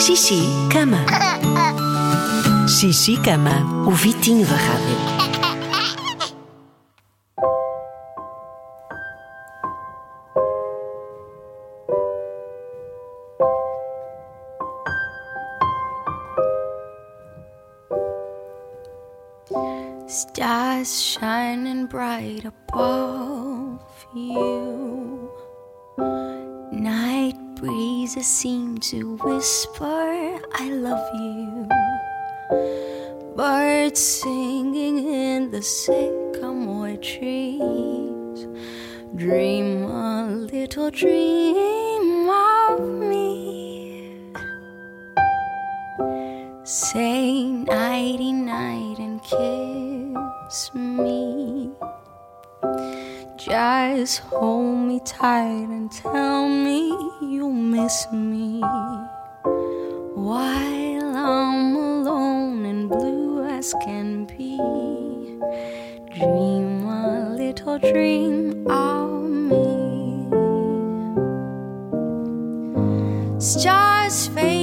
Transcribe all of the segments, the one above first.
Xixi, cama. Xixi, cama. O Vitinho da Rádio. Stars shining bright above you. Breezes seem to whisper, I love you. Birds singing in the sycamore trees. Dream a little dream of me. Say nighty night and kiss me. Just hold me tight and tell me you'll miss me. While I'm alone and blue as can be, dream a little dream of me. Stars fading,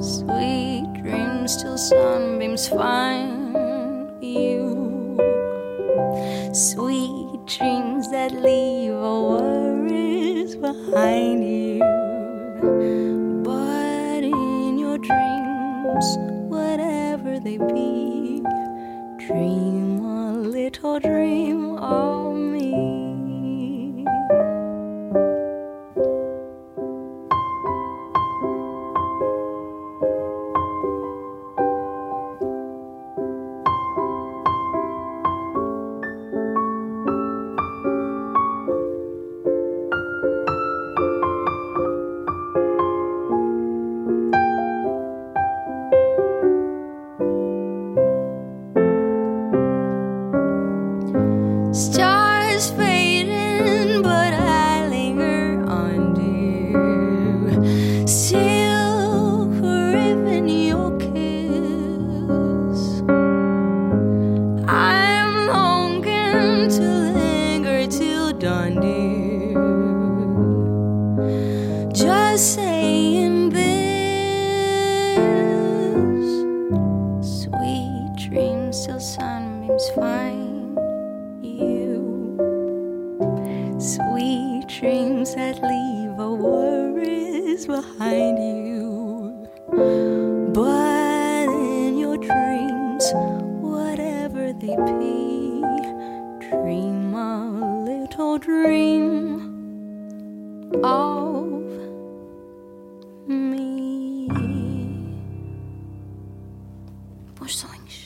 Sweet dreams till sunbeams find you. Sweet dreams that leave all worries behind you. They be, dream a little dream of Stars fading, but I linger on dear. Still craving your kiss. I'm longing to linger till dawn, dear. Just saying this. Sweet dreams till sunbeams find Sweet dreams that leave our worries behind you. But in your dreams, whatever they be, dream a little dream of me. Bons.